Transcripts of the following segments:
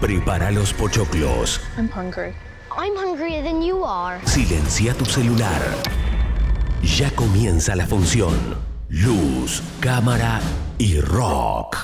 Prepara los pochoclos. I'm hungry. I'm hungrier than you are. Silencia tu celular. Ya comienza la función. Luz, cámara y rock.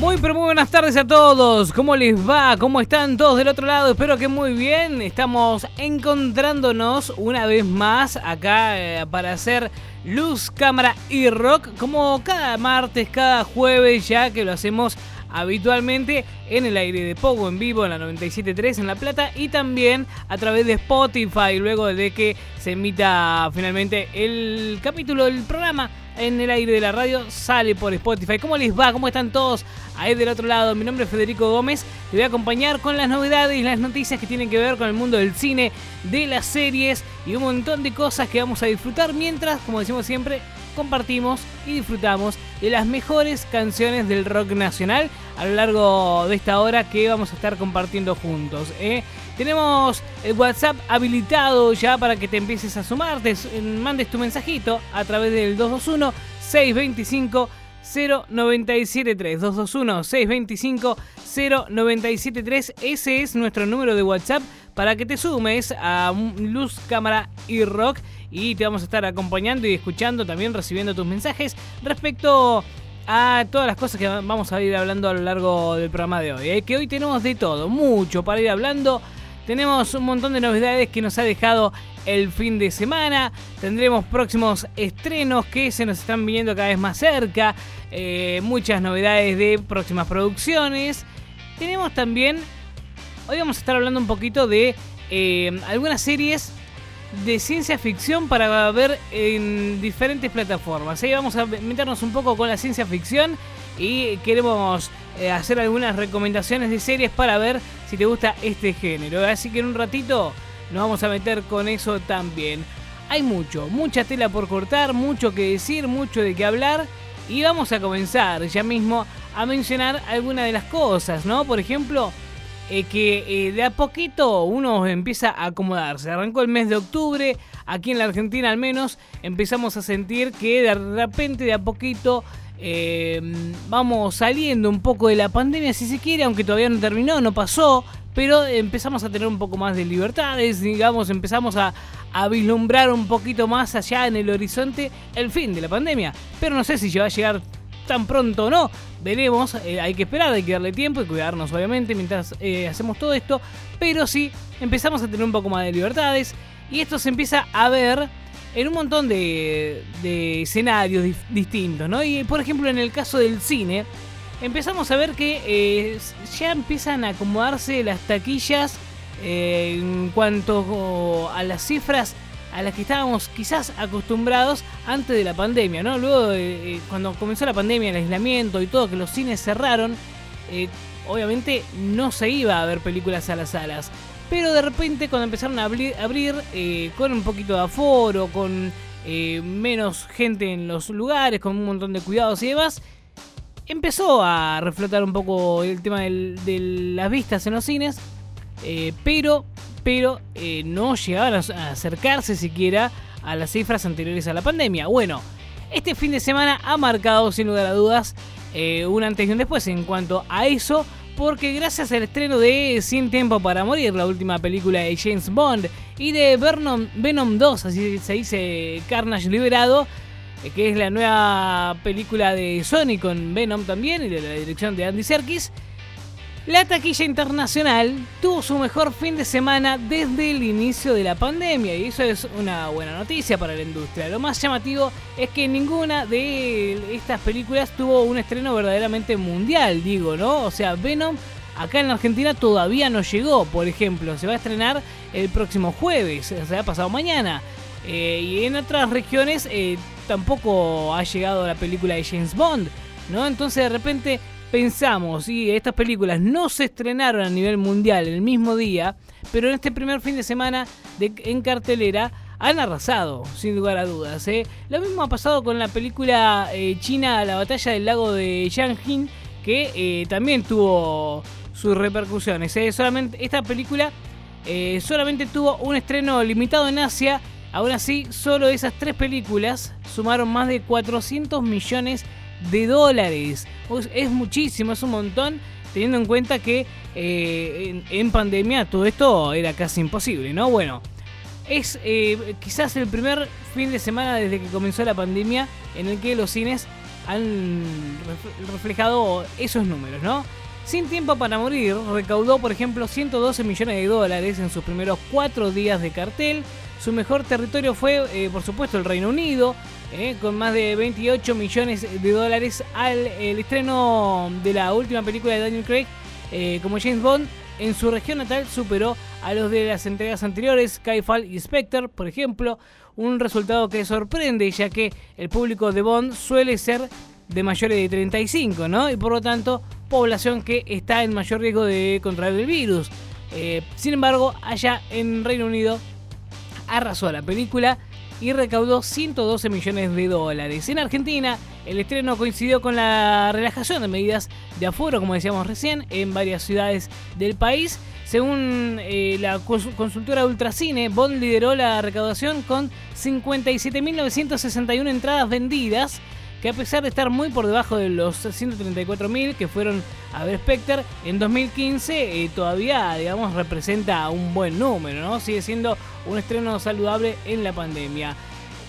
Muy pero muy buenas tardes a todos. ¿Cómo les va? ¿Cómo están todos del otro lado? Espero que muy bien. Estamos encontrándonos una vez más acá eh, para hacer luz, cámara y rock como cada martes, cada jueves ya que lo hacemos habitualmente en el aire de Pogo en vivo en la 97.3 en La Plata y también a través de Spotify luego de que se emita finalmente el capítulo del programa en el aire de la radio sale por Spotify. ¿Cómo les va? ¿Cómo están todos ahí del otro lado? Mi nombre es Federico Gómez. Te voy a acompañar con las novedades y las noticias que tienen que ver con el mundo del cine, de las series y un montón de cosas que vamos a disfrutar mientras, como decimos siempre, compartimos y disfrutamos de las mejores canciones del rock nacional a lo largo de esta hora que vamos a estar compartiendo juntos. ¿eh? Tenemos el WhatsApp habilitado ya para que te empieces a sumar, te mandes tu mensajito a través del 221 625 0973 221 625 0973 ese es nuestro número de WhatsApp para que te sumes a Luz, Cámara y Rock y te vamos a estar acompañando y escuchando, también recibiendo tus mensajes respecto a todas las cosas que vamos a ir hablando a lo largo del programa de hoy. ¿eh? Que hoy tenemos de todo, mucho para ir hablando. Tenemos un montón de novedades que nos ha dejado el fin de semana. Tendremos próximos estrenos que se nos están viniendo cada vez más cerca. Eh, muchas novedades de próximas producciones. Tenemos también... Hoy vamos a estar hablando un poquito de eh, algunas series de ciencia ficción para ver en diferentes plataformas. Ahí vamos a meternos un poco con la ciencia ficción y queremos eh, hacer algunas recomendaciones de series para ver si te gusta este género. Así que en un ratito nos vamos a meter con eso también. Hay mucho, mucha tela por cortar, mucho que decir, mucho de qué hablar y vamos a comenzar ya mismo a mencionar algunas de las cosas, ¿no? Por ejemplo, eh, que eh, de a poquito uno empieza a acomodarse. Arrancó el mes de octubre, aquí en la Argentina al menos, empezamos a sentir que de repente, de a poquito, eh, vamos saliendo un poco de la pandemia, si se quiere, aunque todavía no terminó, no pasó, pero empezamos a tener un poco más de libertades, digamos, empezamos a, a vislumbrar un poquito más allá en el horizonte el fin de la pandemia. Pero no sé si va a llegar tan pronto o no. Veremos, eh, hay que esperar, hay que darle tiempo y cuidarnos obviamente mientras eh, hacemos todo esto. Pero sí, empezamos a tener un poco más de libertades y esto se empieza a ver en un montón de, escenarios distintos, ¿no? Y por ejemplo en el caso del cine, empezamos a ver que eh, ya empiezan a acomodarse las taquillas en cuanto a las cifras a las que estábamos quizás acostumbrados antes de la pandemia, ¿no? Luego, eh, cuando comenzó la pandemia, el aislamiento y todo, que los cines cerraron, eh, obviamente no se iba a ver películas a las salas. Pero de repente, cuando empezaron a abrir, eh, con un poquito de aforo, con menos gente en los lugares, con un montón de cuidados y demás, empezó a reflotar un poco el tema de las vistas en los cines. pero pero eh, no llegaban a acercarse siquiera a las cifras anteriores a la pandemia. Bueno, este fin de semana ha marcado sin lugar a dudas eh, un antes y un después en cuanto a eso, porque gracias al estreno de Sin Tiempo para Morir, la última película de James Bond, y de Venom, Venom 2, así se dice Carnage Liberado, eh, que es la nueva película de Sony con Venom también y de la dirección de Andy Serkis, la taquilla internacional tuvo su mejor fin de semana desde el inicio de la pandemia y eso es una buena noticia para la industria. Lo más llamativo es que ninguna de estas películas tuvo un estreno verdaderamente mundial, digo, ¿no? O sea, Venom acá en la Argentina todavía no llegó, por ejemplo, se va a estrenar el próximo jueves, o sea, pasado mañana. Eh, y en otras regiones eh, tampoco ha llegado la película de James Bond, ¿no? Entonces de repente pensamos, y estas películas no se estrenaron a nivel mundial el mismo día, pero en este primer fin de semana en cartelera han arrasado, sin lugar a dudas. ¿eh? Lo mismo ha pasado con la película eh, china La batalla del lago de Yanjin, que eh, también tuvo sus repercusiones. Solamente esta película solamente tuvo un estreno limitado en Asia. Aún así, solo esas tres películas sumaron más de 400 millones de dólares. Es muchísimo, es un montón, teniendo en cuenta que eh, en, pandemia todo esto era casi imposible, ¿no? Bueno, es eh, quizás el primer fin de semana desde que comenzó la pandemia en el que los cines han reflejado esos números, ¿no? Sin Tiempo para Morir recaudó, por ejemplo, 112 millones de dólares en sus primeros cuatro días de cartel. Su mejor territorio fue, eh, por supuesto, el Reino Unido, eh, con más de 28 millones de dólares al estreno de la última película de Daniel Craig eh, como James Bond. En su región natal superó a los de las entregas anteriores, Skyfall y Spectre, por ejemplo, un resultado que sorprende ya que el público de Bond suele ser de mayores de 35, ¿no? Y por lo tanto, población que está en mayor riesgo de contraer el virus. Sin embargo, allá en Reino Unido arrasó la película y recaudó 112 millones de dólares. En Argentina, el estreno coincidió con la relajación de medidas de aforo, como decíamos recién, en varias ciudades del país. Según eh, la consultora Ultracine, Bond lideró la recaudación con 57.961 entradas vendidas que a pesar de estar muy por debajo de los 134.000 que fueron a ver Spectre, en 2015 eh, todavía, digamos, representa un buen número, ¿no? Sigue siendo un estreno saludable en la pandemia.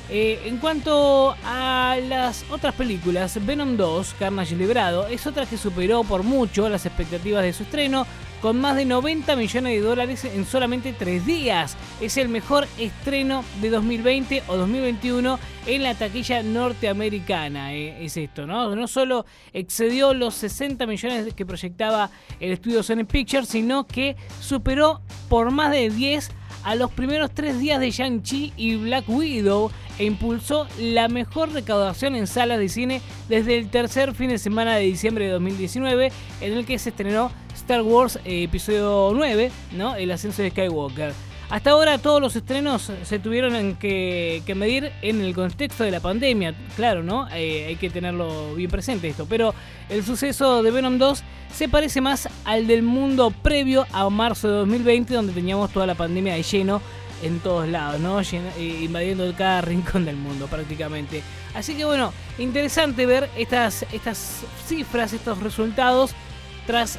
Eh, en cuanto a las otras películas, Venom 2, Carnage Librado, es otra que superó por mucho las expectativas de su estreno, con más de 90 millones de dólares en solamente 3 días. Es el mejor estreno de 2020 o 2021 en la taquilla norteamericana. Eh, es esto, ¿no? No solo excedió los 60 millones que proyectaba el estudio Sony Pictures, sino que superó por más de 10 a los primeros tres días de Shang-Chi y Black Widow e impulsó la mejor recaudación en salas de cine desde el tercer fin de semana de diciembre de 2019, en el que se estrenó Star Wars eh, Episodio 9, ¿no? El ascenso de Skywalker. Hasta ahora todos los estrenos se tuvieron que, medir en el contexto de la pandemia, claro, ¿no? Eh, hay que tenerlo bien presente esto, pero el suceso de Venom 2 se parece más al del mundo previo a marzo de 2020, donde teníamos toda la pandemia de lleno en todos lados, ¿no? Eh, invadiendo cada rincón del mundo prácticamente. Así que bueno, interesante ver estas, estas cifras, estos resultados tras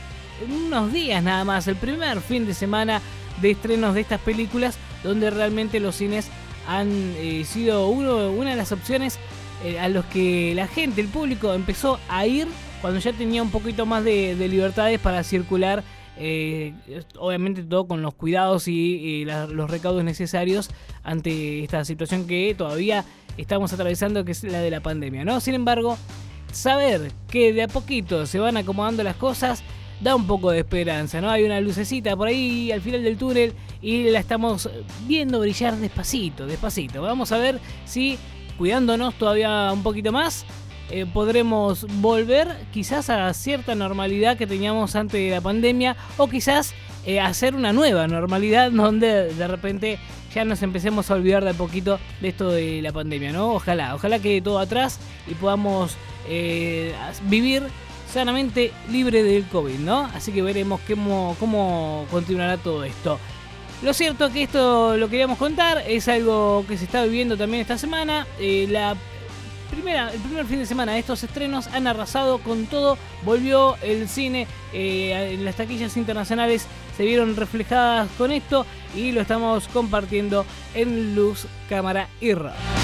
unos días nada más, el primer fin de semana de estrenos de estas películas, donde realmente los cines han eh, sido uno, una de las opciones eh, a los que la gente, el público, empezó a ir cuando ya tenía un poquito más de, libertades para circular. Eh, obviamente todo con los cuidados y, los recaudos necesarios ante esta situación que todavía estamos atravesando, que es la de la pandemia, ¿no? Sin embargo, saber que de a poquito se van acomodando las cosas da un poco de esperanza, ¿no? Hay una lucecita por ahí al final del túnel y la estamos viendo brillar despacito, despacito. Vamos a ver si cuidándonos todavía un poquito más eh, podremos volver quizás a cierta normalidad que teníamos antes de la pandemia o quizás eh, hacer una nueva normalidad donde de repente ya nos empecemos a olvidar de poquito de esto de la pandemia, ¿no? Ojalá, ojalá quede todo atrás y podamos eh, vivir sanamente libre del COVID, ¿no? Así que veremos cómo, continuará todo esto. Lo cierto que esto lo queríamos contar, es algo que se está viviendo también esta semana. Eh, la primera, el primer fin de semana de estos estrenos han arrasado con todo. Volvió el cine eh, las taquillas internacionales, se vieron reflejadas con esto y lo estamos compartiendo en Luz, Cámara y Radio.